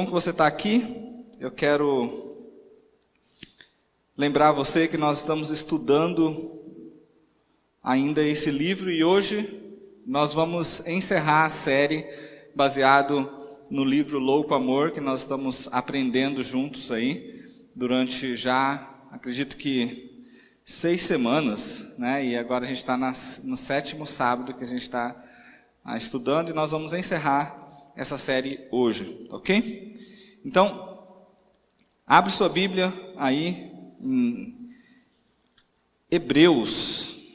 bom que você está aqui. Eu quero lembrar você que nós estamos estudando ainda esse livro e hoje nós vamos encerrar a série baseado no livro Louco Amor que nós estamos aprendendo juntos aí durante já, acredito que seis semanas, né? E agora a gente está no sétimo sábado que a gente está ah, estudando e nós vamos encerrar essa série hoje, ok? Então, abre sua Bíblia aí em Hebreus.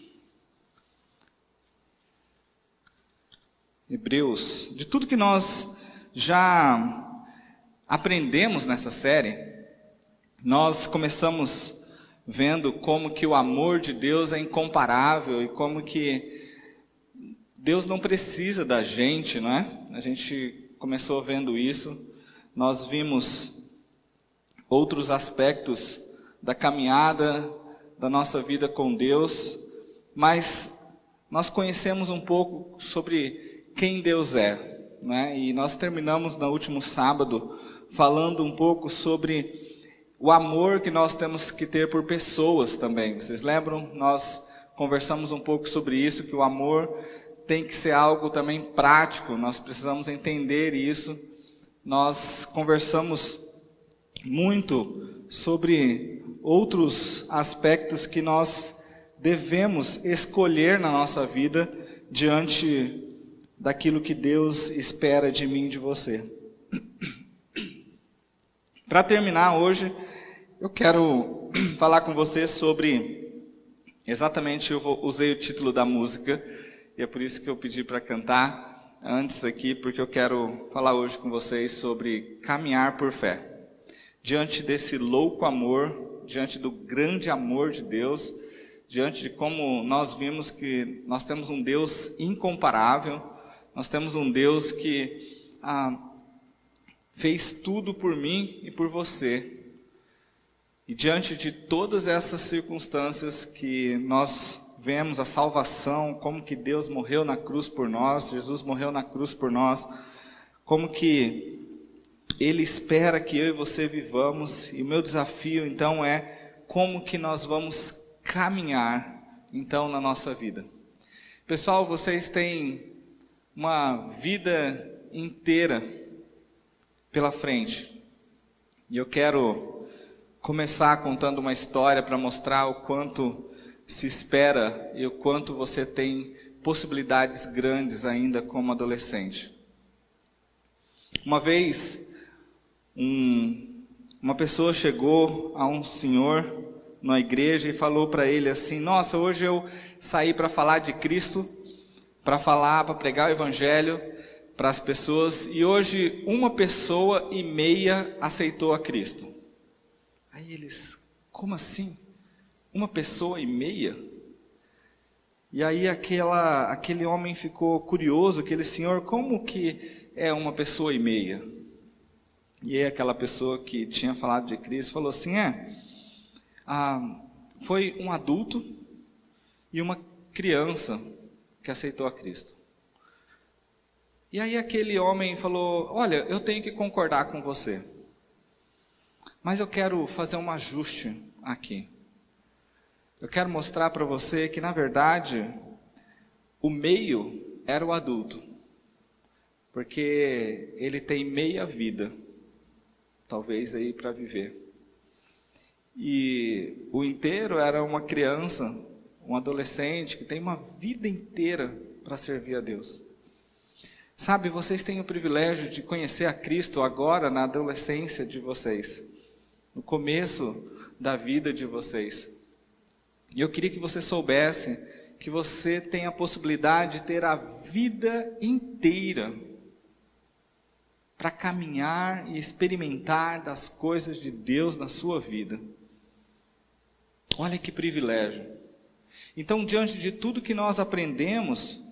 Hebreus, de tudo que nós já aprendemos nessa série, nós começamos vendo como que o amor de Deus é incomparável e como que Deus não precisa da gente, não é? A gente começou vendo isso. Nós vimos outros aspectos da caminhada da nossa vida com Deus, mas nós conhecemos um pouco sobre quem Deus é, né? E nós terminamos no último sábado falando um pouco sobre o amor que nós temos que ter por pessoas também. Vocês lembram? Nós conversamos um pouco sobre isso, que o amor tem que ser algo também prático, nós precisamos entender isso. Nós conversamos muito sobre outros aspectos que nós devemos escolher na nossa vida diante daquilo que Deus espera de mim e de você. Para terminar hoje, eu quero falar com você sobre exatamente eu usei o título da música e é por isso que eu pedi para cantar antes aqui, porque eu quero falar hoje com vocês sobre caminhar por fé. Diante desse louco amor, diante do grande amor de Deus, diante de como nós vimos que nós temos um Deus incomparável, nós temos um Deus que ah, fez tudo por mim e por você. E diante de todas essas circunstâncias que nós vemos a salvação, como que Deus morreu na cruz por nós, Jesus morreu na cruz por nós, como que Ele espera que eu e você vivamos, e o meu desafio então é como que nós vamos caminhar então na nossa vida. Pessoal, vocês têm uma vida inteira pela frente, e eu quero começar contando uma história para mostrar o quanto se espera e o quanto você tem possibilidades grandes ainda como adolescente. Uma vez, um, uma pessoa chegou a um senhor na igreja e falou para ele assim: Nossa, hoje eu saí para falar de Cristo, para falar, para pregar o Evangelho para as pessoas, e hoje uma pessoa e meia aceitou a Cristo. Aí eles, como assim? Uma pessoa e meia. E aí aquela, aquele homem ficou curioso, aquele senhor, como que é uma pessoa e meia? E aí aquela pessoa que tinha falado de Cristo falou assim, é, ah, foi um adulto e uma criança que aceitou a Cristo. E aí aquele homem falou, olha, eu tenho que concordar com você, mas eu quero fazer um ajuste aqui. Eu quero mostrar para você que, na verdade, o meio era o adulto, porque ele tem meia vida, talvez aí para viver. E o inteiro era uma criança, um adolescente que tem uma vida inteira para servir a Deus. Sabe, vocês têm o privilégio de conhecer a Cristo agora na adolescência de vocês, no começo da vida de vocês. E eu queria que você soubesse que você tem a possibilidade de ter a vida inteira para caminhar e experimentar das coisas de Deus na sua vida. Olha que privilégio. Então, diante de tudo que nós aprendemos,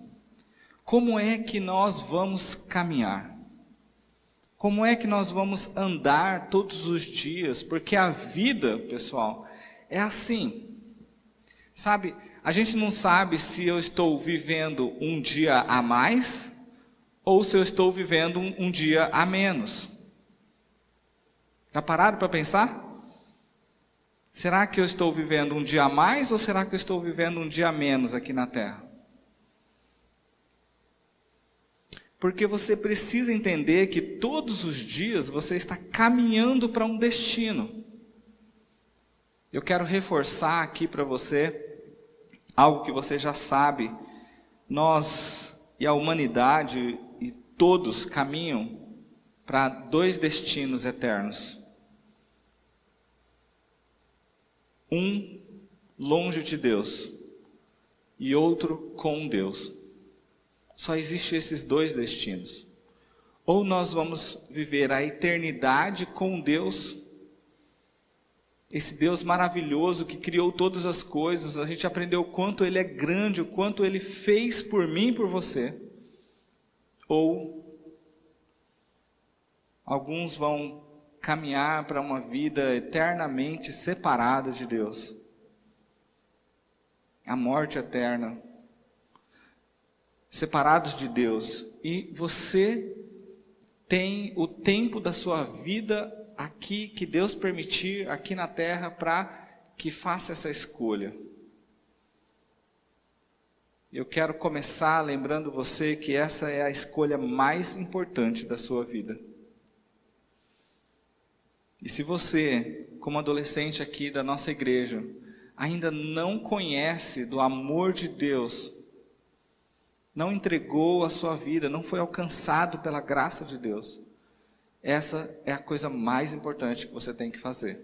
como é que nós vamos caminhar? Como é que nós vamos andar todos os dias? Porque a vida, pessoal, é assim. Sabe, a gente não sabe se eu estou vivendo um dia a mais ou se eu estou vivendo um, um dia a menos. Já pararam para pensar? Será que eu estou vivendo um dia a mais ou será que eu estou vivendo um dia a menos aqui na terra? Porque você precisa entender que todos os dias você está caminhando para um destino. Eu quero reforçar aqui para você algo que você já sabe. Nós e a humanidade e todos caminham para dois destinos eternos. Um longe de Deus e outro com Deus. Só existe esses dois destinos. Ou nós vamos viver a eternidade com Deus, esse Deus maravilhoso que criou todas as coisas, a gente aprendeu o quanto Ele é grande, o quanto Ele fez por mim e por você. Ou alguns vão caminhar para uma vida eternamente separada de Deus. A morte eterna. Separados de Deus. E você tem o tempo da sua vida aqui, que Deus permitir, aqui na terra, para que faça essa escolha. Eu quero começar lembrando você que essa é a escolha mais importante da sua vida. E se você, como adolescente aqui da nossa igreja, ainda não conhece do amor de Deus, não entregou a sua vida, não foi alcançado pela graça de Deus, essa é a coisa mais importante que você tem que fazer.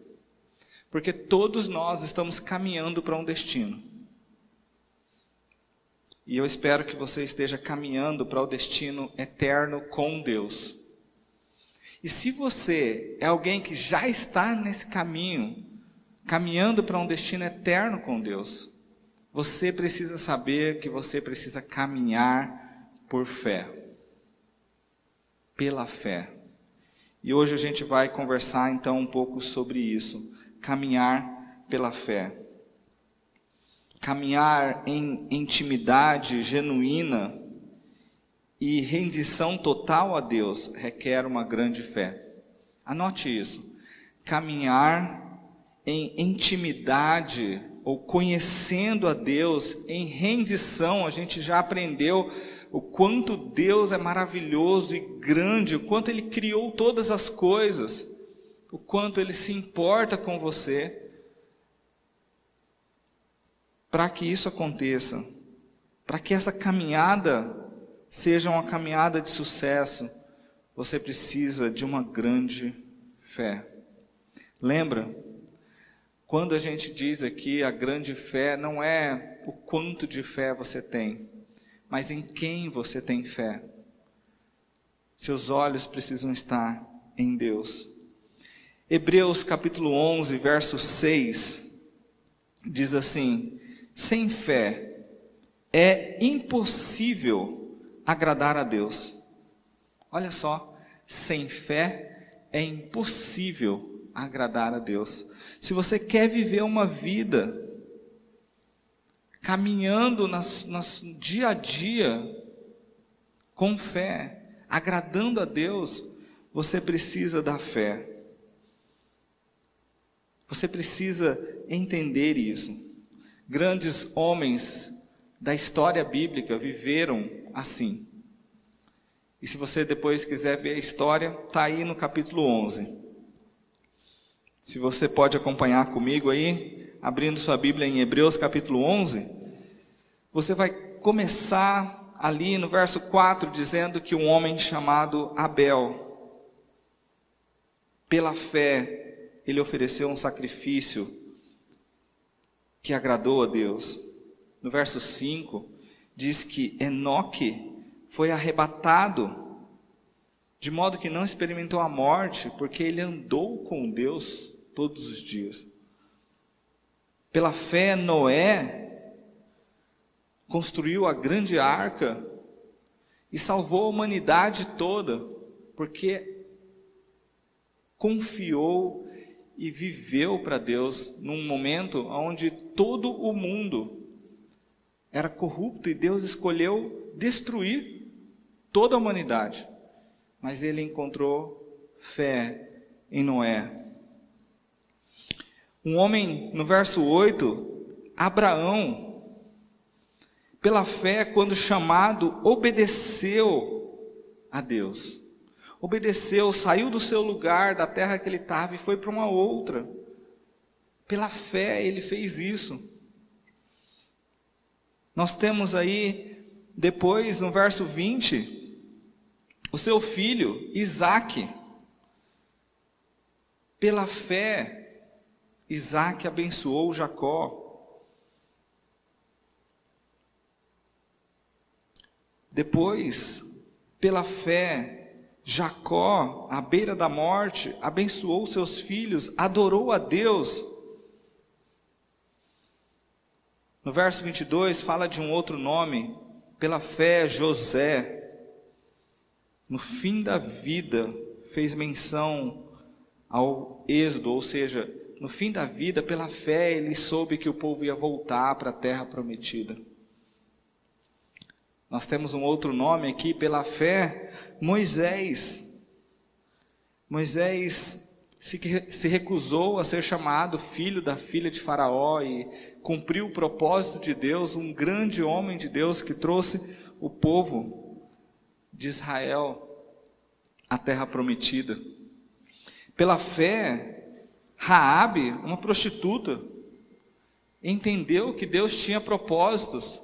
Porque todos nós estamos caminhando para um destino. E eu espero que você esteja caminhando para o destino eterno com Deus. E se você é alguém que já está nesse caminho, caminhando para um destino eterno com Deus, você precisa saber que você precisa caminhar por fé. Pela fé. E hoje a gente vai conversar então um pouco sobre isso, caminhar pela fé. Caminhar em intimidade genuína e rendição total a Deus requer uma grande fé. Anote isso. Caminhar em intimidade ou conhecendo a Deus em rendição, a gente já aprendeu o quanto Deus é maravilhoso e grande, o quanto Ele criou todas as coisas, o quanto Ele se importa com você. Para que isso aconteça, para que essa caminhada seja uma caminhada de sucesso, você precisa de uma grande fé. Lembra? Quando a gente diz aqui a grande fé, não é o quanto de fé você tem, mas em quem você tem fé. Seus olhos precisam estar em Deus. Hebreus capítulo 11, verso 6, diz assim: Sem fé é impossível agradar a Deus. Olha só, sem fé é impossível agradar a Deus. Se você quer viver uma vida caminhando nas, nas dia a dia com fé, agradando a Deus, você precisa da fé. Você precisa entender isso. Grandes homens da história bíblica viveram assim. E se você depois quiser ver a história, está aí no capítulo 11. Se você pode acompanhar comigo aí, abrindo sua Bíblia em Hebreus capítulo 11, você vai começar ali no verso 4 dizendo que um homem chamado Abel, pela fé, ele ofereceu um sacrifício que agradou a Deus. No verso 5, diz que Enoque foi arrebatado, de modo que não experimentou a morte, porque ele andou com Deus todos os dias. Pela fé, Noé construiu a grande arca e salvou a humanidade toda, porque confiou e viveu para Deus num momento onde todo o mundo era corrupto e Deus escolheu destruir toda a humanidade. Mas ele encontrou fé em Noé. Um homem, no verso 8, Abraão, pela fé, quando chamado, obedeceu a Deus. Obedeceu, saiu do seu lugar, da terra que ele estava e foi para uma outra. Pela fé ele fez isso. Nós temos aí, depois, no verso 20, o seu filho, Isaac. Pela fé, Isaac abençoou Jacó. Depois, pela fé, Jacó, à beira da morte, abençoou seus filhos, adorou a Deus no verso 22 fala de um outro nome, pela fé, José, no fim da vida, fez menção ao êxodo, ou seja, no fim da vida, pela fé, ele soube que o povo ia voltar para a terra prometida. Nós temos um outro nome aqui, pela fé, Moisés. Moisés se, recusou a ser chamado filho da filha de Faraó e cumpriu o propósito de Deus, um grande homem de Deus que trouxe o povo de Israel à terra prometida. Pela fé, Raabe, uma prostituta, entendeu que Deus tinha propósitos.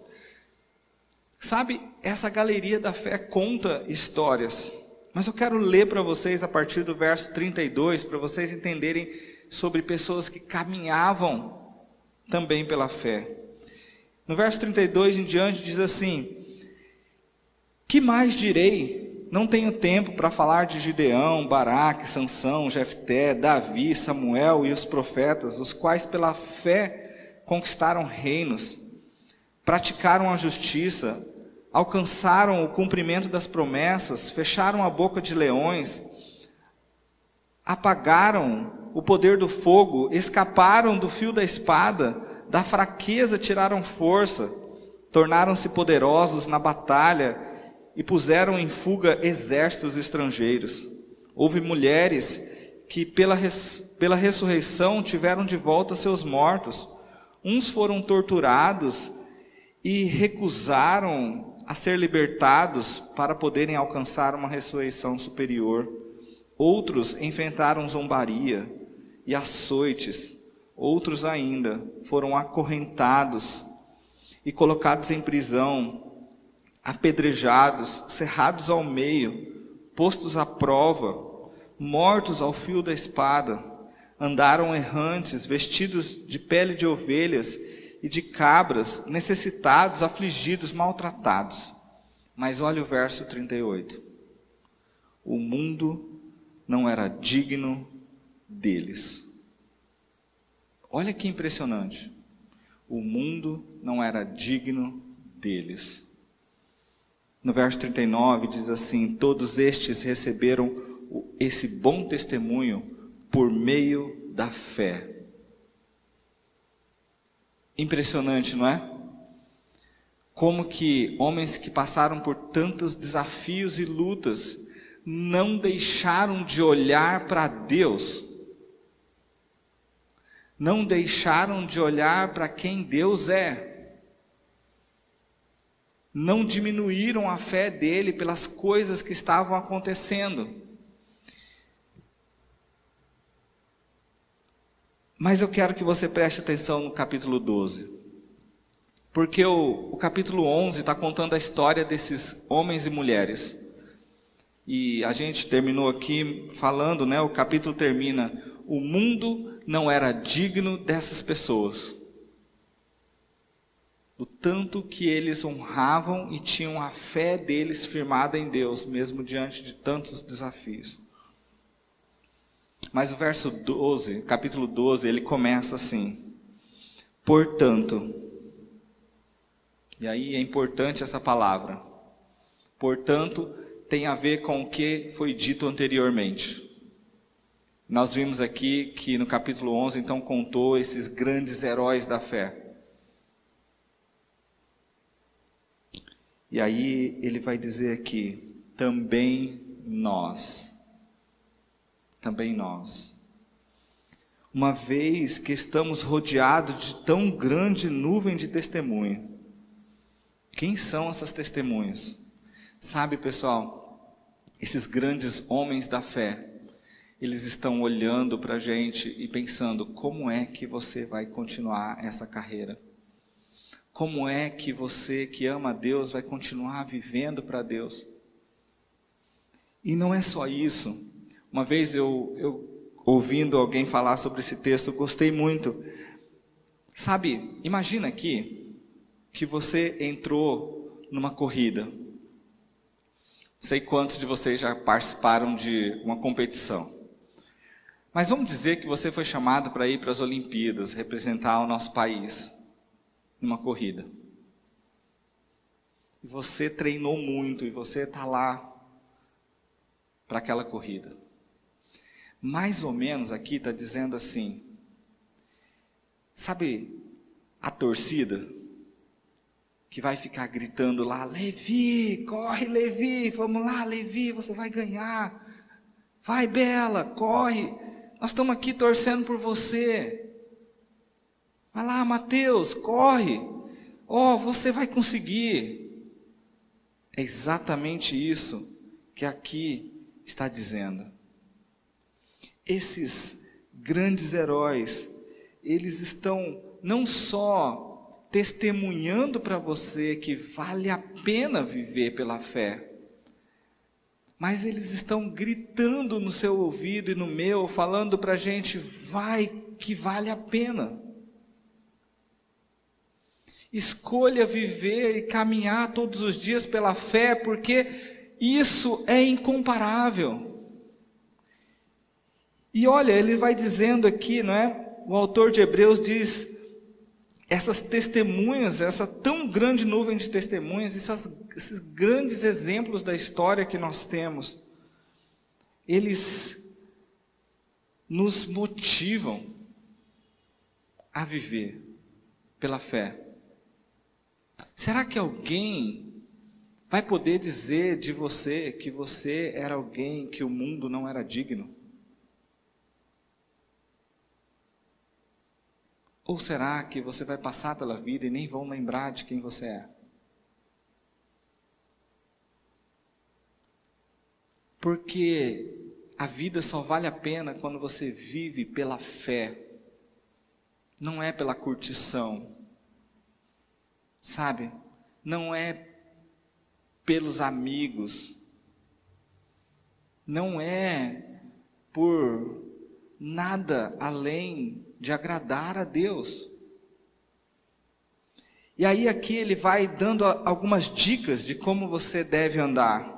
Sabe, essa galeria da fé conta histórias. Mas eu quero ler para vocês a partir do verso 32, para vocês entenderem sobre pessoas que caminhavam também pela fé. No verso 32 em diante diz assim: Que mais direi? Não tenho tempo para falar de Gideão, Baraque, Sansão, Jefté, Davi, Samuel e os profetas, os quais pela fé conquistaram reinos, praticaram a justiça, alcançaram o cumprimento das promessas, fecharam a boca de leões, apagaram o poder do fogo, escaparam do fio da espada, da fraqueza tiraram força, tornaram-se poderosos na batalha e puseram em fuga exércitos estrangeiros. Houve mulheres que, pela, res, pela ressurreição, tiveram de volta seus mortos. Uns foram torturados e recusaram a ser libertados para poderem alcançar uma ressurreição superior. Outros enfrentaram zombaria e açoites. Outros ainda foram acorrentados e colocados em prisão, apedrejados, cerrados ao meio, postos à prova, mortos ao fio da espada. Andaram errantes, vestidos de pele de ovelhas e de cabras, necessitados, afligidos, maltratados. Mas olha o verso 38. O mundo não era digno deles. Olha que impressionante. O mundo não era digno deles. No verso 39 diz assim: Todos estes receberam esse bom testemunho por meio da fé. Impressionante, não é? Como que homens que passaram por tantos desafios e lutas não deixaram de olhar para Deus, não deixaram de olhar para quem Deus é, não diminuíram a fé dele pelas coisas que estavam acontecendo. Mas eu quero que você preste atenção no capítulo 12. Porque o, o capítulo 11 está contando a história desses homens e mulheres. E a gente terminou aqui falando, né? O capítulo termina: o mundo não era digno dessas pessoas. Do tanto que eles honravam e tinham a fé deles firmada em Deus, mesmo diante de tantos desafios. Mas o verso 12, capítulo 12, ele começa assim: Portanto, e aí é importante essa palavra. Portanto, tem a ver com o que foi dito anteriormente. Nós vimos aqui que no capítulo 11, então, contou esses grandes heróis da fé. E aí ele vai dizer aqui: também nós também nós. uma vez que estamos rodeados de tão grande nuvem de testemunha. Quem são essas testemunhas? Sabe, pessoal, esses grandes homens da fé, eles estão olhando para a gente e pensando: como é que você vai continuar essa carreira? Como é que você que ama a Deus vai continuar vivendo para Deus? E não é só isso. Uma vez eu, eu ouvindo alguém falar sobre esse texto, gostei muito. Sabe, imagina aqui que você entrou numa corrida. Sei quantos de vocês já participaram de uma competição. Mas vamos dizer que você foi chamado para ir para as Olimpíadas, representar o nosso país numa corrida. E você treinou muito e você está lá para aquela corrida. Mais ou menos aqui está dizendo assim: sabe a torcida que vai ficar gritando lá, Levi, corre Levi, vamos lá Levi, você vai ganhar. Vai Bela, corre. Nós estamos aqui torcendo por você. Vai lá, Mateus, corre. Oh, você vai conseguir. É exatamente isso que aqui está dizendo. Esses grandes heróis, eles estão não só testemunhando para você que vale a pena viver pela fé, mas eles estão gritando no seu ouvido e no meu, falando para a gente: vai que vale a pena. Escolha viver e caminhar todos os dias pela fé, porque isso é incomparável. E olha, ele vai dizendo aqui, não é? O autor de Hebreus diz: essas testemunhas, essa tão grande nuvem de testemunhas, essas, esses grandes exemplos da história que nós temos, eles nos motivam a viver pela fé. Será que alguém vai poder dizer de você que você era alguém que o mundo não era digno? Ou será que você vai passar pela vida e nem vão lembrar de quem você é? Porque a vida só vale a pena quando você vive pela fé, não é pela curtição sabe? Não é pelos amigos, não é por nada além de agradar a Deus. E aí aqui ele vai dando algumas dicas de como você deve andar.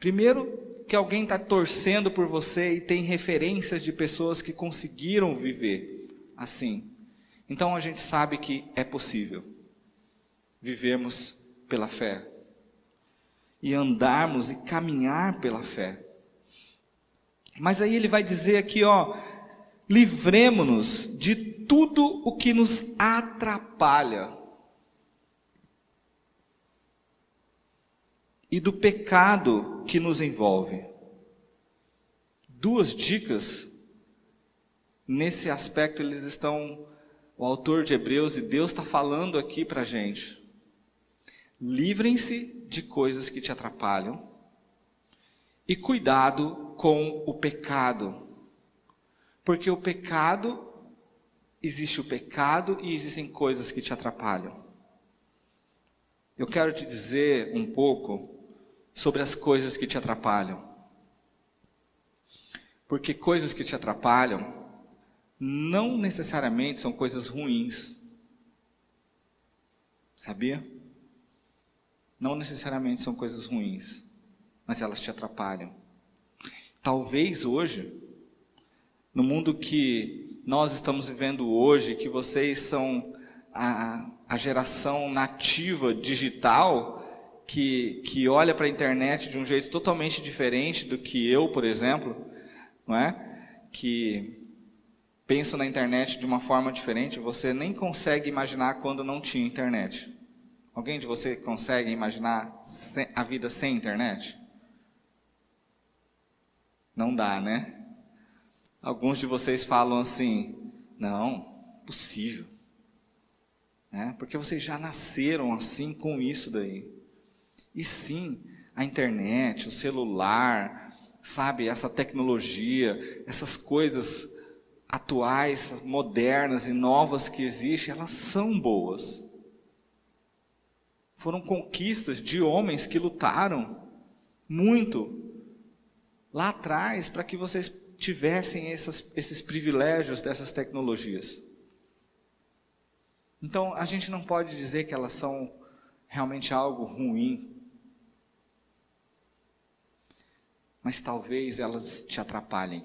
Primeiro, que alguém está torcendo por você e tem referências de pessoas que conseguiram viver assim. Então a gente sabe que é possível vivemos pela fé e andarmos e caminhar pela fé. Mas aí ele vai dizer aqui, ó, livremos-nos de tudo o que nos atrapalha e do pecado que nos envolve. Duas dicas nesse aspecto eles estão o autor de Hebreus e Deus está falando aqui para gente. Livrem-se de coisas que te atrapalham e cuidado com o pecado. Porque o pecado, existe o pecado e existem coisas que te atrapalham. Eu quero te dizer um pouco sobre as coisas que te atrapalham. Porque coisas que te atrapalham não necessariamente são coisas ruins. Sabia? Não necessariamente são coisas ruins, mas elas te atrapalham. Talvez hoje, no mundo que nós estamos vivendo hoje, que vocês são a, a geração nativa digital, que, que olha para a internet de um jeito totalmente diferente do que eu, por exemplo, não é? Que penso na internet de uma forma diferente, você nem consegue imaginar quando não tinha internet. Alguém de você consegue imaginar a vida sem internet? Não dá, né? alguns de vocês falam assim: não, possível. Né? Porque vocês já nasceram assim com isso daí. E sim, a internet, o celular, sabe, essa tecnologia, essas coisas atuais, modernas e novas que existem, elas são boas. Foram conquistas de homens que lutaram muito lá atrás para que vocês tivessem essas, esses privilégios dessas tecnologias. Então, a gente não pode dizer que elas são realmente algo ruim. Mas talvez elas te atrapalhem.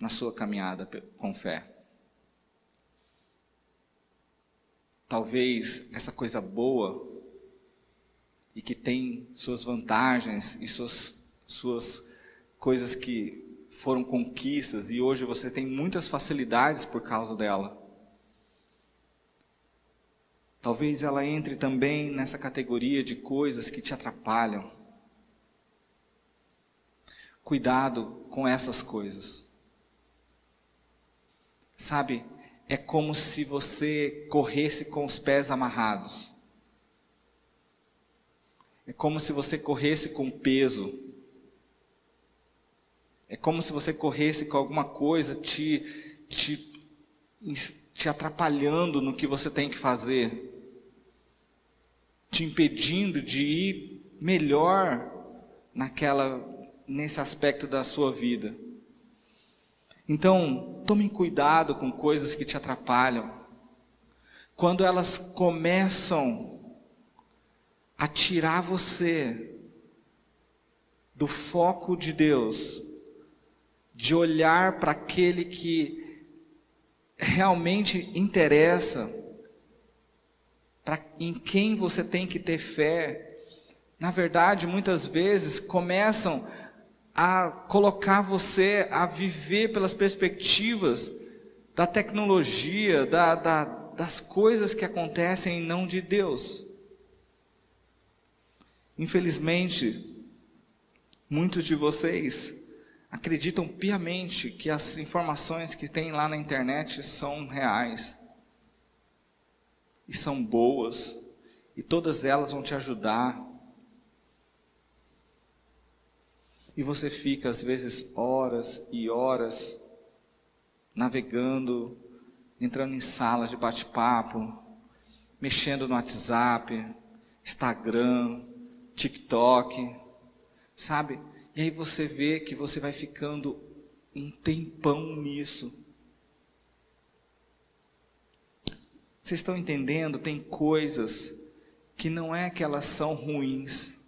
na sua caminhada com fé. Talvez essa coisa boa e que tem suas vantagens e suas, suas coisas que foram conquistas e hoje você tem muitas facilidades por causa dela. Talvez ela entre também nessa categoria de coisas que te atrapalham. Cuidado com essas coisas. Sabe, é como se você corresse com os pés amarrados. É como se você corresse com peso. É como se você corresse com alguma coisa te, te, te atrapalhando no que você tem que fazer, te impedindo de ir melhor naquela nesse aspecto da sua vida. Então, tome cuidado com coisas que te atrapalham. Quando elas começam a tirar você do foco de Deus, de olhar para aquele que realmente interessa, para em quem você tem que ter fé. Na verdade, muitas vezes começam a colocar você a viver pelas perspectivas da tecnologia, da, da, das coisas que acontecem e não de Deus. Infelizmente, muitos de vocês acreditam piamente que as informações que tem lá na internet são reais e são boas, e todas elas vão te ajudar E você fica, às vezes, horas e horas navegando, entrando em salas de bate-papo, mexendo no WhatsApp, Instagram, TikTok, sabe? E aí você vê que você vai ficando um tempão nisso. Vocês estão entendendo? Tem coisas que não é que elas são ruins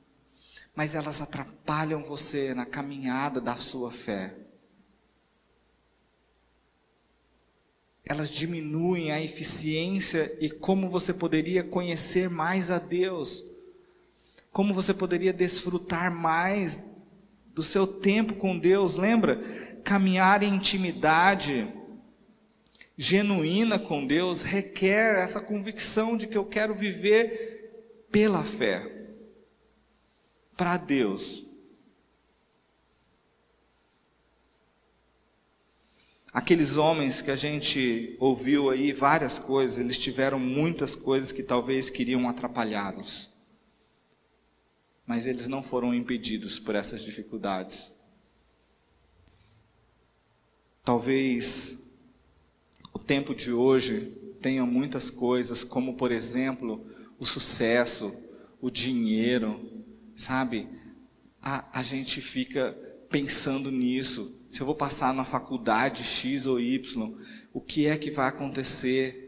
mas elas atrapalham você na caminhada da sua fé. Elas diminuem a eficiência e como você poderia conhecer mais a Deus, como você poderia desfrutar mais do seu tempo com Deus. Lembra? Caminhar em intimidade genuína com Deus requer essa convicção de que eu quero viver pela fé para Deus. Aqueles homens que a gente ouviu aí várias coisas, eles tiveram muitas coisas que talvez queriam atrapalhá-los. Mas eles não foram impedidos por essas dificuldades. Talvez o tempo de hoje tenha muitas coisas, como por exemplo, o sucesso, o dinheiro, Sabe? A, a gente fica pensando nisso. Se eu vou passar na faculdade X ou Y, o que é que vai acontecer?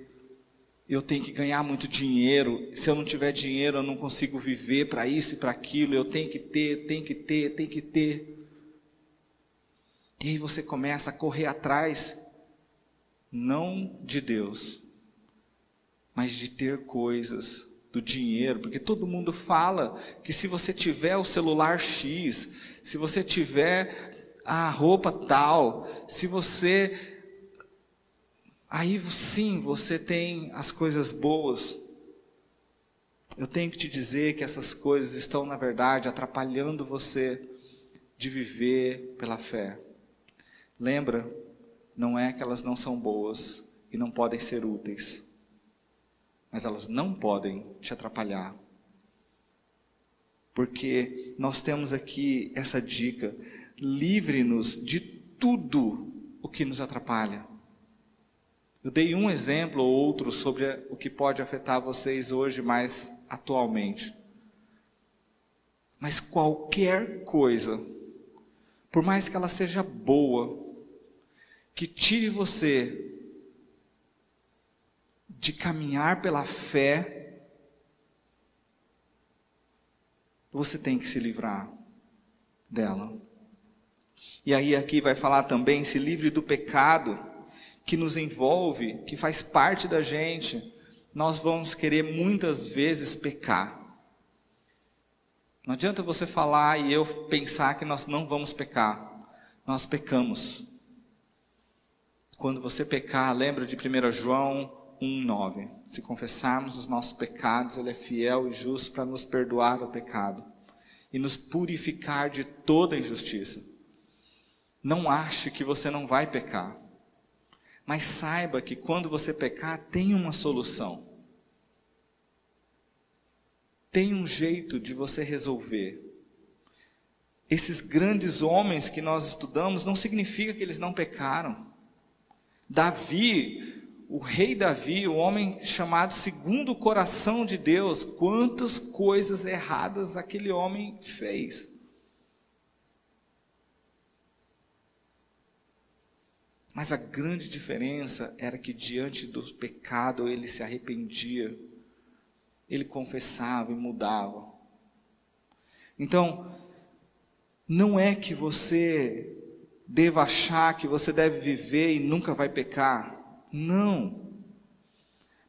Eu tenho que ganhar muito dinheiro. Se eu não tiver dinheiro, eu não consigo viver para isso e para aquilo. Eu tenho que ter, tenho que ter, tenho que ter. E aí você começa a correr atrás, não de Deus, mas de ter coisas do dinheiro, porque todo mundo fala que se você tiver o celular X, se você tiver a roupa tal, se você. Aí sim você tem as coisas boas. Eu tenho que te dizer que essas coisas estão, na verdade, atrapalhando você de viver pela fé. Lembra, não é que elas não são boas e não podem ser úteis, mas elas não podem te atrapalhar. Porque nós temos aqui essa dica: livre-nos de tudo o que nos atrapalha. Eu dei um exemplo ou outro sobre o que pode afetar vocês hoje mais atualmente. Mas qualquer coisa, por mais que ela seja boa, que tire você de caminhar pela fé, você tem que se livrar dela. E aí aqui vai falar também se livre do pecado que nos envolve, que faz parte da gente. Nós vamos querer muitas vezes pecar. Não adianta você falar e eu pensar que nós não vamos pecar. Nós pecamos. Quando você pecar, lembra de 1 João 1:9. Se confessarmos os nossos pecados, ele é fiel e justo para nos perdoar o pecado e nos purificar de toda injustiça. Não ache que você não vai pecar. Mas saiba que quando você pecar, tem uma solução. Tem um jeito de você resolver. Esses grandes homens que nós estudamos não significa que eles não pecaram. Davi, o rei Davi, o homem chamado segundo o coração de Deus, quantas coisas erradas aquele homem fez. Mas a grande diferença era que diante do pecado ele se arrependia, ele confessava e mudava. Então, não é que você deva achar que você deve viver e nunca vai pecar. Não.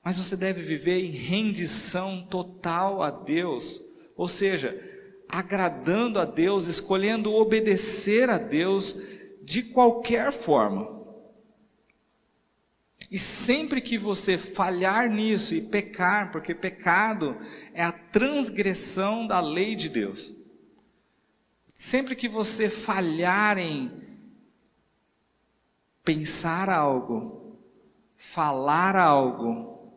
Mas você deve viver em rendição total a Deus, ou seja, agradando a Deus, escolhendo obedecer a Deus de qualquer forma. E sempre que você falhar nisso e pecar, porque pecado é a transgressão da lei de Deus. Sempre que você falhar em pensar algo, falar algo,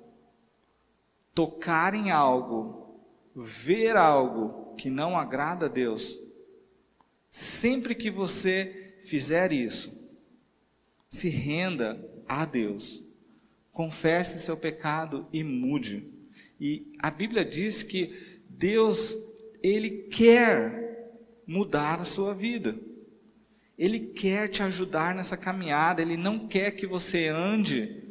tocar em algo, ver algo que não agrada a Deus, sempre que você fizer isso, se renda a Deus, confesse seu pecado e mude. E a Bíblia diz que Deus, Ele quer mudar a sua vida. Ele quer te ajudar nessa caminhada, Ele não quer que você ande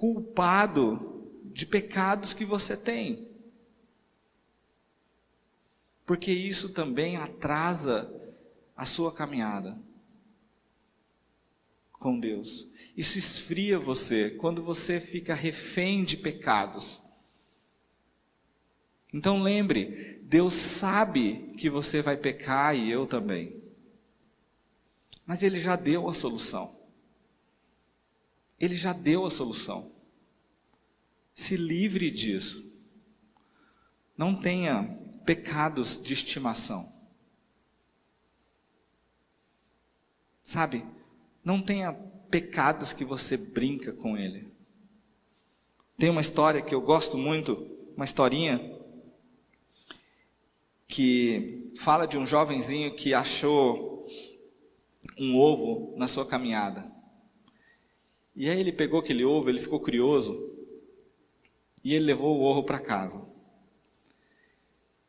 culpado de pecados que você tem. Porque isso também atrasa a sua caminhada com Deus. Isso esfria você quando você fica refém de pecados. Então lembre, Deus sabe que você vai pecar e eu também. Mas Ele já deu a solução. Ele já deu a solução. Se livre disso. Não tenha pecados de estimação. Sabe? Não tenha pecados que você brinca com ele. Tem uma história que eu gosto muito, uma historinha que fala de um jovenzinho que achou um ovo na sua caminhada. E aí ele pegou aquele ovo, ele ficou curioso e ele levou o ovo para casa.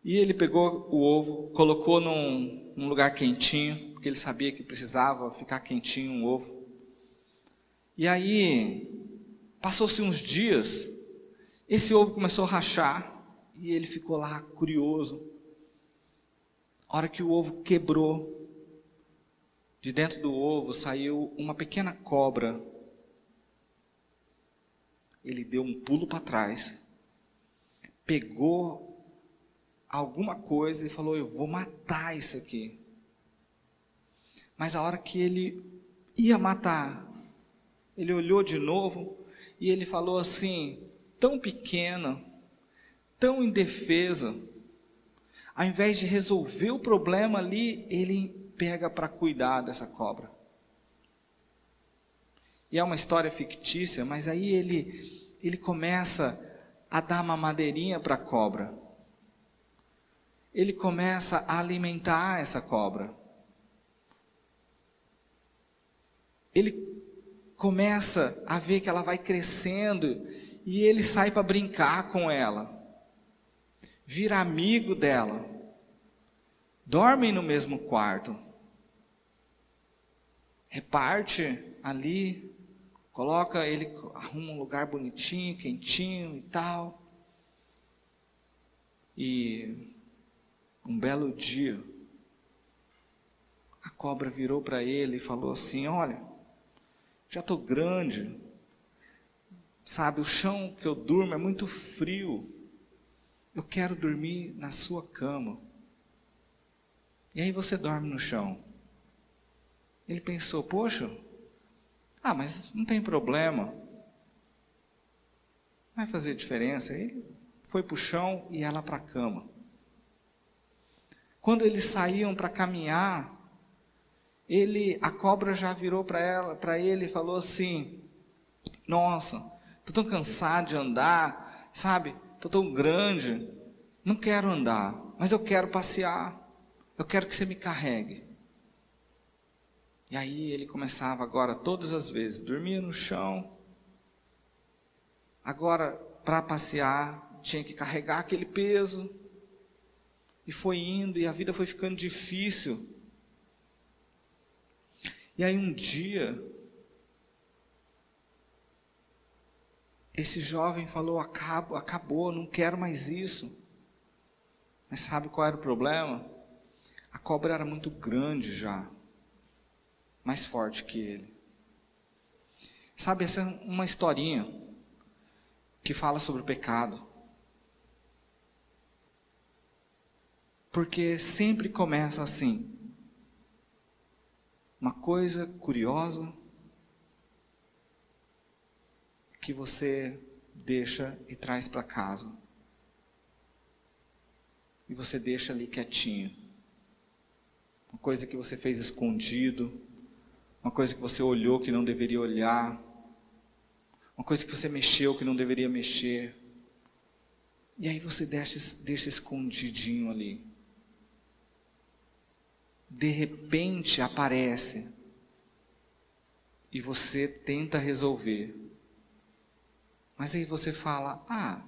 E ele pegou o ovo, colocou num, num, lugar quentinho, porque ele sabia que precisava ficar quentinho um ovo. E aí, passou-se uns dias, esse ovo começou a rachar e ele ficou lá curioso. A hora que o ovo quebrou, de dentro do ovo saiu uma pequena cobra ele deu um pulo para trás, pegou alguma coisa e falou: Eu vou matar isso aqui. Mas a hora que ele ia matar, ele olhou de novo e ele falou assim: tão pequena, tão indefesa, ao invés de resolver o problema ali, ele pega para cuidar dessa cobra. E é uma história fictícia, mas aí ele, ele começa a dar uma madeirinha para a cobra. Ele começa a alimentar essa cobra. Ele começa a ver que ela vai crescendo e ele sai para brincar com ela. Vira amigo dela. Dormem no mesmo quarto. Reparte ali Coloca ele, arruma um lugar bonitinho, quentinho e tal. E um belo dia, a cobra virou para ele e falou assim: Olha, já estou grande, sabe, o chão que eu durmo é muito frio, eu quero dormir na sua cama. E aí você dorme no chão. Ele pensou: Poxa, ah, mas não tem problema. Vai fazer diferença. Ele foi para o chão e ela para a cama. Quando eles saíam para caminhar, ele, a cobra já virou para ela, para ele e falou assim: Nossa, estou tão cansado de andar, sabe? Estou tão grande, não quero andar, mas eu quero passear. Eu quero que você me carregue. E aí ele começava agora todas as vezes, dormia no chão. Agora, para passear, tinha que carregar aquele peso. E foi indo, e a vida foi ficando difícil. E aí um dia, esse jovem falou: acabou, acabou, não quero mais isso. Mas sabe qual era o problema? A cobra era muito grande já mais forte que ele. Sabe, essa é uma historinha que fala sobre o pecado. Porque sempre começa assim. Uma coisa curiosa que você deixa e traz para casa. E você deixa ali quietinho. Uma coisa que você fez escondido uma coisa que você olhou que não deveria olhar, uma coisa que você mexeu que não deveria mexer. E aí você deixa, deixa escondidinho ali. De repente aparece e você tenta resolver. Mas aí você fala: Ah,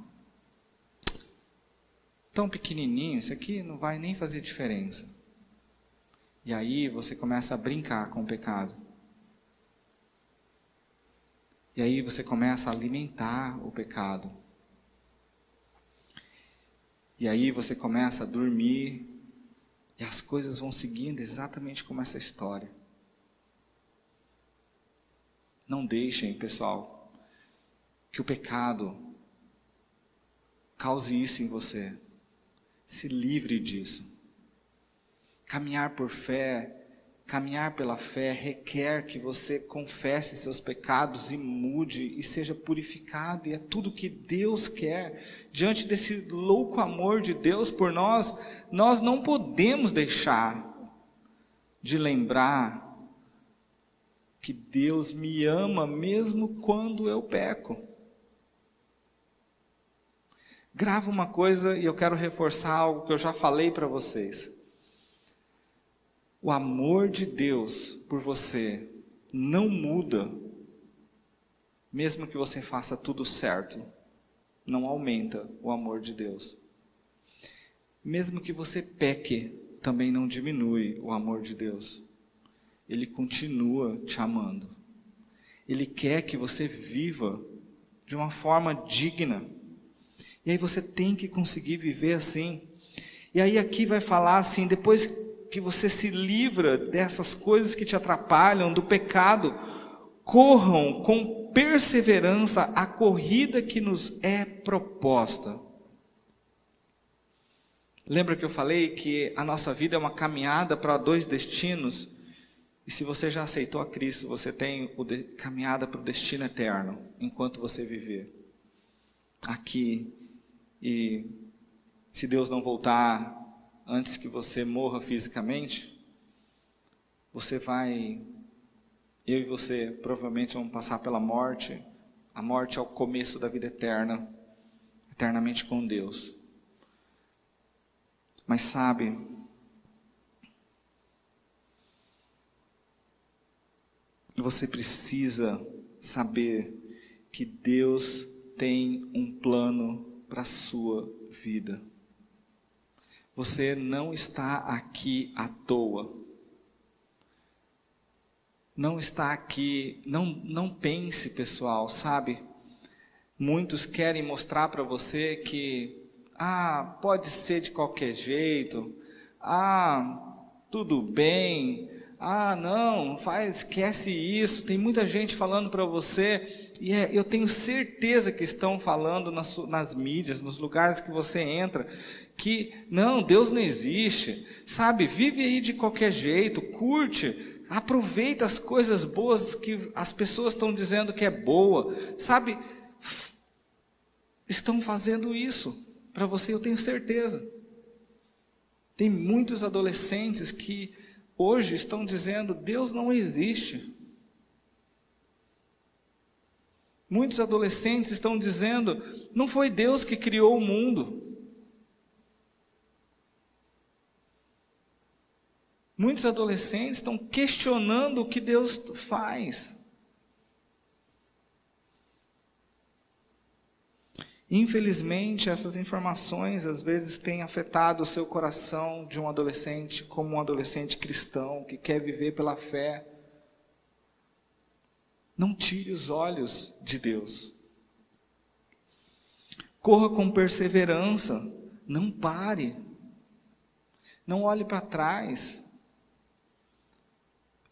tão pequenininho, isso aqui não vai nem fazer diferença. E aí você começa a brincar com o pecado. E aí você começa a alimentar o pecado. E aí você começa a dormir. E as coisas vão seguindo exatamente como essa história. Não deixem, pessoal, que o pecado cause isso em você. Se livre disso. Caminhar por fé Caminhar pela fé requer que você confesse seus pecados e mude e seja purificado, e é tudo que Deus quer. Diante desse louco amor de Deus por nós, nós não podemos deixar de lembrar que Deus me ama mesmo quando eu peco. Grava uma coisa e eu quero reforçar algo que eu já falei para vocês o amor de Deus por você não muda, mesmo que você faça tudo certo, não aumenta o amor de Deus. Mesmo que você peque, também não diminui o amor de Deus. Ele continua te amando. Ele quer que você viva de uma forma digna. E aí você tem que conseguir viver assim. E aí aqui vai falar assim, depois que você se livra dessas coisas que te atrapalham, do pecado, corram com perseverança a corrida que nos é proposta. Lembra que eu falei que a nossa vida é uma caminhada para dois destinos? E se você já aceitou a Cristo, você tem de, caminhada para o destino eterno, enquanto você viver aqui. E se Deus não voltar antes que você morra fisicamente, você vai, eu e você provavelmente vamos passar pela morte. A morte é o começo da vida eterna, eternamente com Deus. Mas sabe, você precisa saber que Deus tem um plano para a sua vida. Você não está aqui à toa. Não está aqui, não, não pense, pessoal, sabe? Muitos querem mostrar para você que, ah, pode ser de qualquer jeito, ah, tudo bem, ah, não, faz, esquece isso. Tem muita gente falando para você, e é, eu tenho certeza que estão falando nas, nas mídias, nos lugares que você entra, que não, Deus não existe, sabe? Vive aí de qualquer jeito, curte, aproveita as coisas boas que as pessoas estão dizendo que é boa, sabe? Estão fazendo isso para você, eu tenho certeza. Tem muitos adolescentes que hoje estão dizendo: Deus não existe. Muitos adolescentes estão dizendo: não foi Deus que criou o mundo. Muitos adolescentes estão questionando o que Deus faz. Infelizmente, essas informações às vezes têm afetado o seu coração de um adolescente, como um adolescente cristão que quer viver pela fé. Não tire os olhos de Deus. Corra com perseverança, não pare. Não olhe para trás.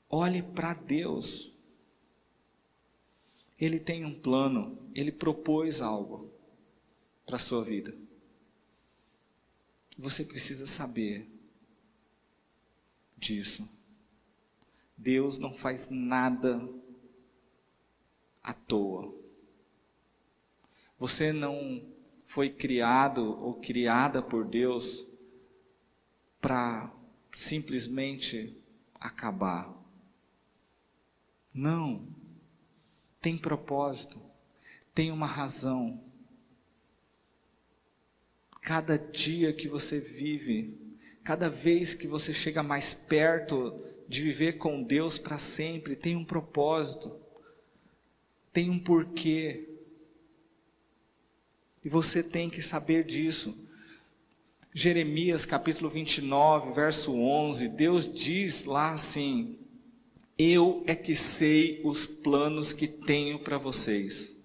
Olhe para Deus. Ele tem um plano, ele propôs algo para a sua vida. Você precisa saber disso. Deus não faz nada à toa. Você não foi criado ou criada por Deus para simplesmente acabar. Não. Tem propósito, tem uma razão Cada dia que você vive, cada vez que você chega mais perto de viver com Deus para sempre, tem um propósito, tem um porquê. E você tem que saber disso. Jeremias capítulo 29, verso 11, Deus diz lá assim: Eu é que sei os planos que tenho para vocês.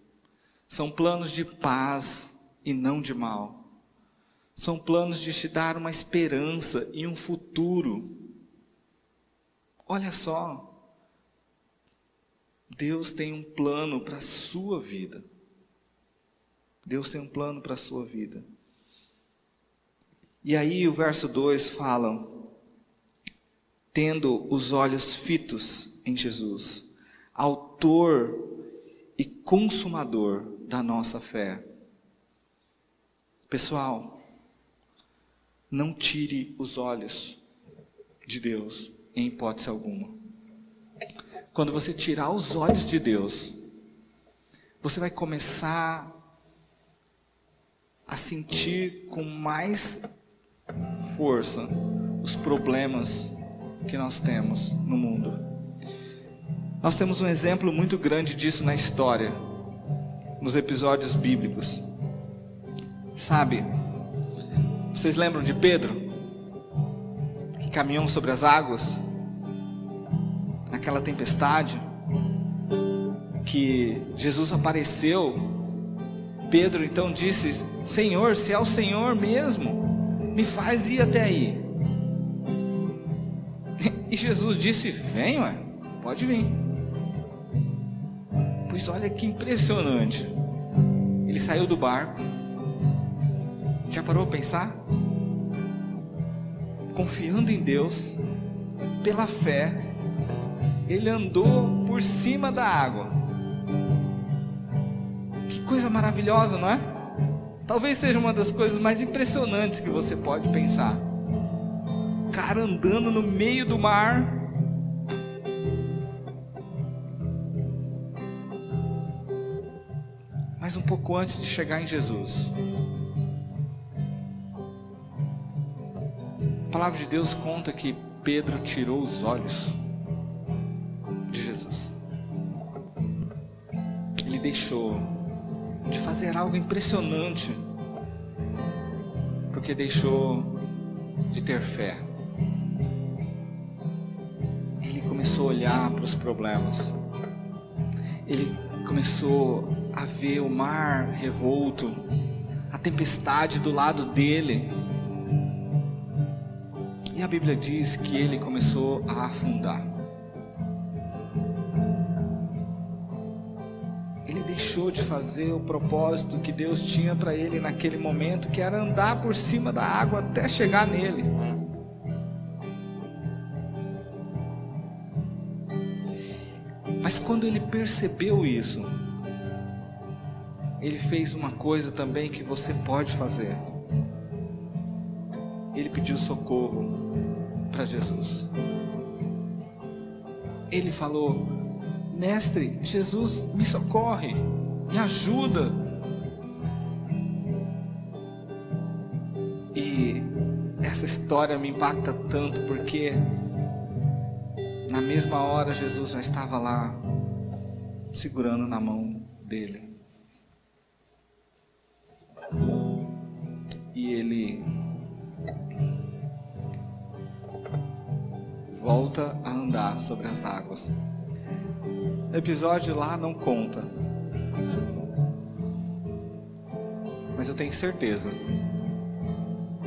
São planos de paz e não de mal são planos de te dar uma esperança e um futuro. Olha só, Deus tem um plano para a sua vida. Deus tem um plano para a sua vida. E aí o verso 2 fala: tendo os olhos fitos em Jesus, autor e consumador da nossa fé. Pessoal, não tire os olhos de Deus, em hipótese alguma. Quando você tirar os olhos de Deus, você vai começar a sentir com mais força os problemas que nós temos no mundo. Nós temos um exemplo muito grande disso na história, nos episódios bíblicos. Sabe, vocês lembram de Pedro? Que caminhou sobre as águas? Naquela tempestade? Que Jesus apareceu. Pedro então disse: Senhor, se é o Senhor mesmo, me faz ir até aí. E Jesus disse: ué, pode vir. Pois olha que impressionante. Ele saiu do barco já parou a pensar? Confiando em Deus, pela fé, ele andou por cima da água. Que coisa maravilhosa, não é? Talvez seja uma das coisas mais impressionantes que você pode pensar. O cara andando no meio do mar. Mas um pouco antes de chegar em Jesus, palavra de Deus conta que Pedro tirou os olhos de Jesus. Ele deixou de fazer algo impressionante, porque deixou de ter fé. Ele começou a olhar para os problemas. Ele começou a ver o mar revolto, a tempestade do lado dele. E a Bíblia diz que ele começou a afundar. Ele deixou de fazer o propósito que Deus tinha para ele naquele momento, que era andar por cima da água até chegar nele. Mas quando ele percebeu isso, ele fez uma coisa também que você pode fazer. Ele pediu socorro para Jesus. Ele falou: Mestre, Jesus, me socorre, me ajuda. E essa história me impacta tanto porque na mesma hora Jesus já estava lá segurando na mão dele. E ele volta a andar sobre as águas. Episódio lá não conta. Mas eu tenho certeza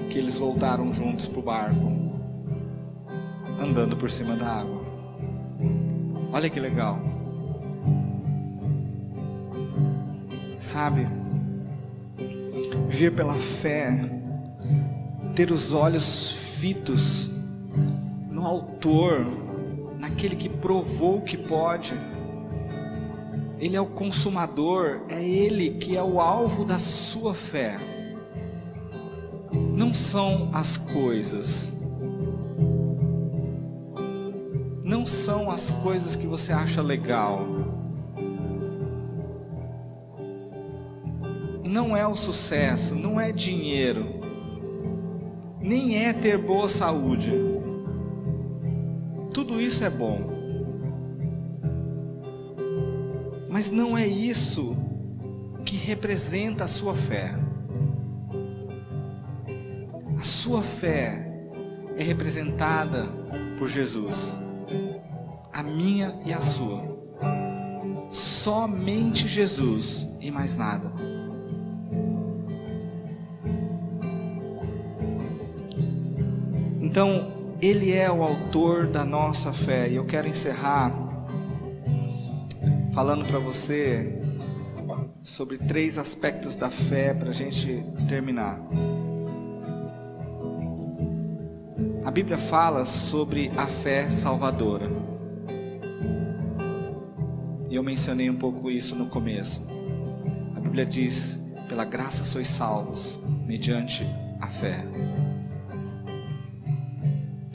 que eles voltaram juntos para o barco, andando por cima da água. Olha que legal. Sabe, viver pela fé, ter os olhos fitos no Autor, naquele que provou que pode. Ele é o consumador, é Ele que é o alvo da sua fé. Não são as coisas, não são as coisas que você acha legal, não é o sucesso, não é dinheiro, nem é ter boa saúde. Isso é bom, mas não é isso que representa a sua fé. A sua fé é representada por Jesus, a minha e a sua. Somente Jesus e mais nada. Então, Ele é o autor da nossa fé. E eu quero encerrar falando para você sobre três aspectos da fé para a gente terminar. A Bíblia fala sobre a fé salvadora. E eu mencionei um pouco isso no começo. A Bíblia diz: pela graça sois salvos, mediante a fé.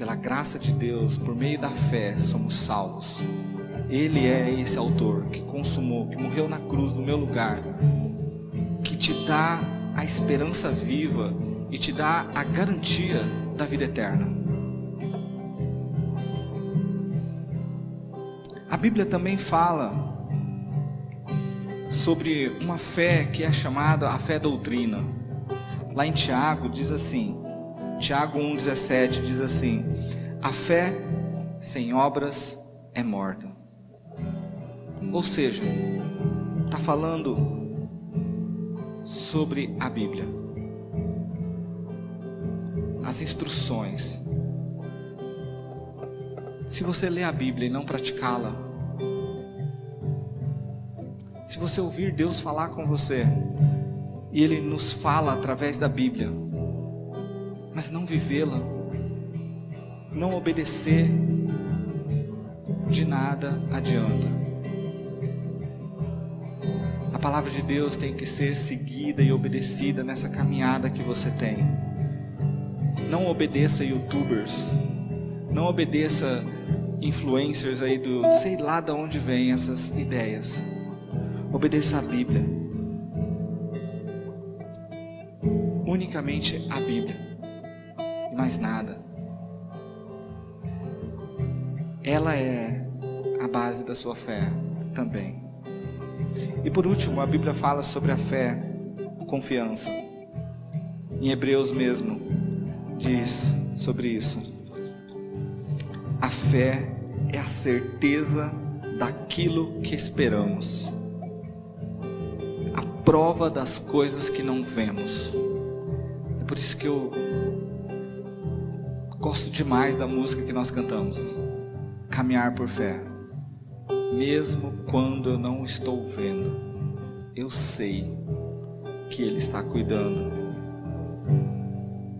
Pela graça de Deus, por meio da fé, somos salvos. Ele é esse autor que consumou, que morreu na cruz no meu lugar, que te dá a esperança viva e te dá a garantia da vida eterna. A Bíblia também fala sobre uma fé que é chamada a fé doutrina. Lá em Tiago diz assim, Tiago 1,17 diz assim: A fé sem obras é morta. Ou seja, está falando sobre a Bíblia, as instruções. Se você ler a Bíblia e não praticá-la, se você ouvir Deus falar com você, e Ele nos fala através da Bíblia, mas não vivê-la, não obedecer, de nada adianta. A palavra de Deus tem que ser seguida e obedecida nessa caminhada que você tem. Não obedeça youtubers, não obedeça influencers aí do sei lá de onde vêm essas ideias. Obedeça a Bíblia. unicamente a Bíblia e mais nada. Ela é a base da sua fé também. E por último, a Bíblia fala sobre a fé, confiança. Em Hebreus mesmo diz sobre isso. A fé é a certeza daquilo que esperamos, a prova das coisas que não vemos. É por isso que eu gosto demais da música que nós cantamos, Caminhar por Fé. Mesmo quando eu não estou vendo, eu sei que Ele está cuidando.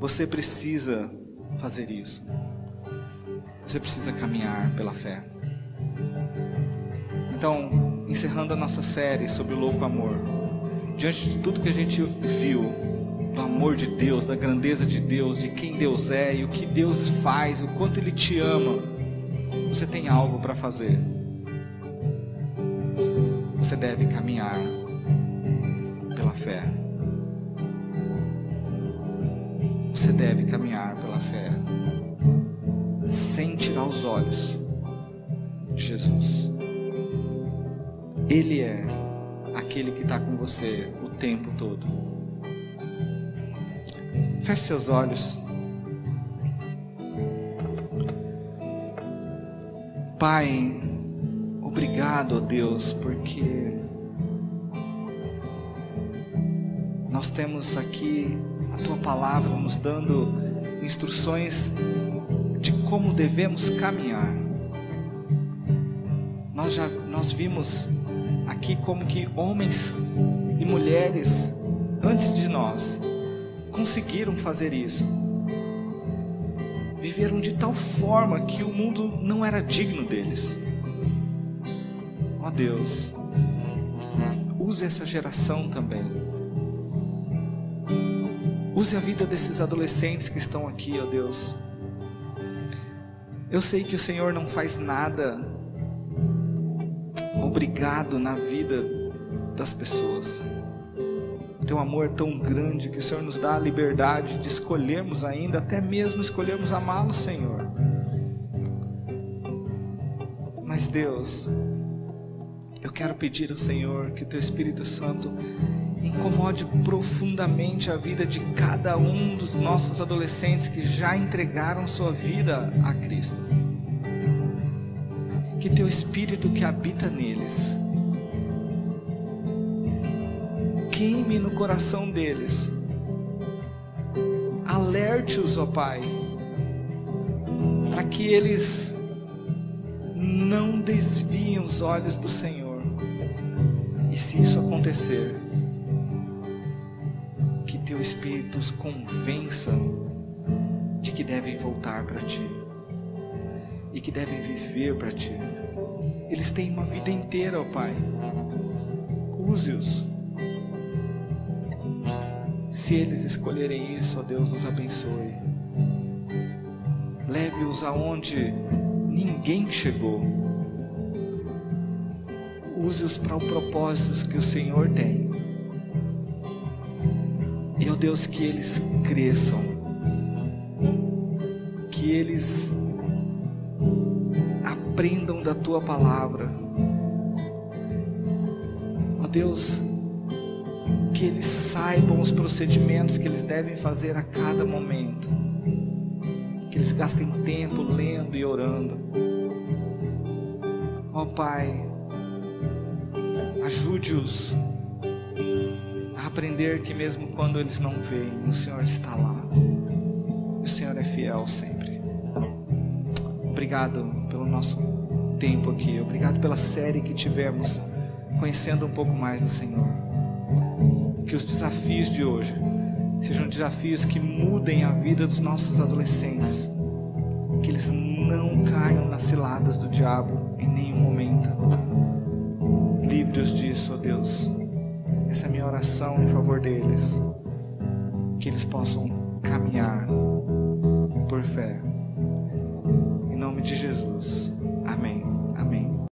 Você precisa fazer isso. Você precisa caminhar pela fé. Então, encerrando a nossa série sobre o louco amor, diante de tudo que a gente viu, do amor de Deus, da grandeza de Deus, de quem Deus é e o que Deus faz, o quanto Ele te ama, você tem algo para fazer. Você deve caminhar pela fé. Você deve caminhar pela fé sem tirar os olhos de Jesus. Ele é aquele que está com você o tempo todo. Feche seus olhos. Pai, obrigado, Deus, porque nós temos aqui a tua palavra nos dando instruções de como devemos caminhar. Nós já nós vimos aqui como que homens e mulheres antes de nós conseguiram fazer isso. Viveram de tal forma que o mundo não era digno deles. Ó oh Deus, use essa geração também. Use a vida desses adolescentes que estão aqui, ó oh Deus. Eu sei que o Senhor não faz nada obrigado na vida das pessoas. Teu amor é tão grande que o Senhor nos dá a liberdade de escolhermos ainda, até mesmo escolhermos amá-lo, Senhor. Mas Deus, eu quero pedir ao Senhor que o Teu Espírito Santo incomode profundamente a vida de cada um dos nossos adolescentes que já entregaram sua vida a Cristo que teu espírito que habita neles queime no coração deles, alerte-os, ó Pai, para que eles não desviem os olhos do Senhor, e se isso acontecer, que teu espírito os convença de que devem voltar para ti e que devem viver para ti. Eles têm uma vida inteira, ó Pai. Use-os. Se eles escolherem isso, ó Deus, nos abençoe. Leve-os aonde ninguém chegou. Use-os para os propósitos que o Senhor tem. E, ó Deus, que eles cresçam. Que eles aprendam da tua palavra. Ó Deus, que eles saibam os procedimentos que eles devem fazer a cada momento. Que eles gastem tempo lendo e orando. Ó Pai, ajude-os a aprender que mesmo quando eles não veem, o Senhor está lá. O Senhor é fiel sempre. Obrigado pelo nosso tempo aqui. Obrigado pela série que tivemos, conhecendo um pouco mais do Senhor. Que os desafios de hoje sejam desafios que mudem a vida dos nossos adolescentes. Que eles não caiam nas ciladas do diabo em nenhum momento. Livre-os disso, ó Deus. Essa é a minha oração em favor deles. Que eles possam caminhar por fé